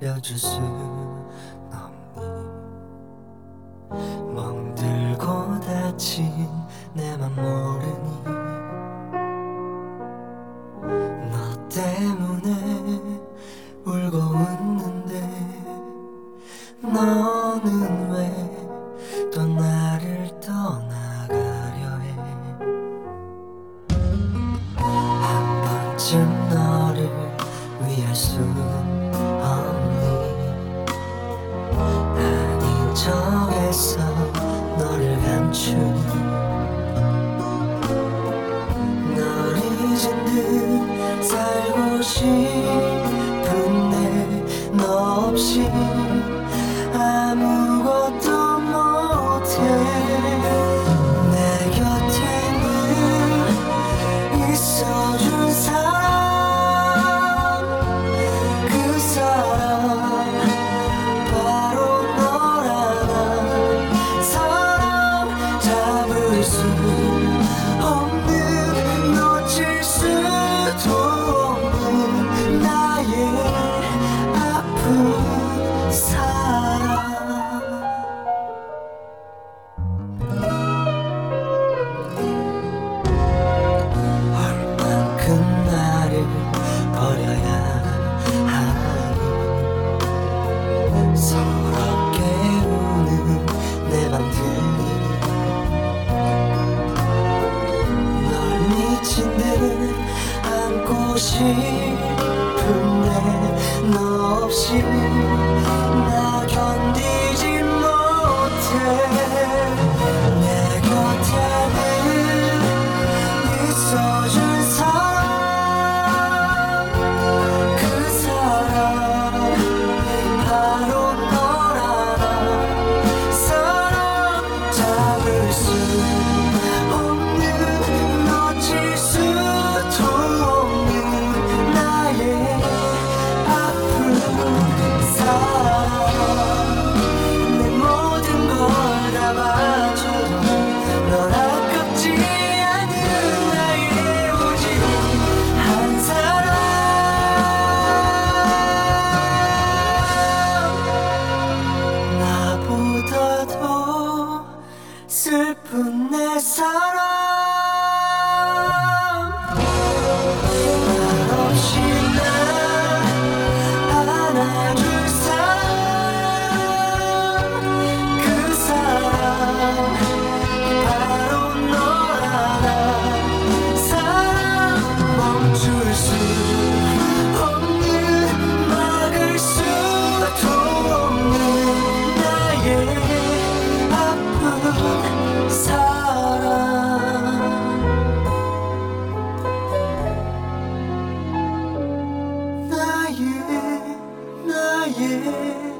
잊을 수 없니? 멍들고 다친 내 맘 모르니? 너 때문에 울고 웃는데? 너는 왜 또 나를 떠나가려 해? 한 번쯤 너를 위할 수 없이 아무 서럽게 우는 내 맘들이 널 미친 듯 안고 싶은데 너 없이 넌내 사랑. 나의 나의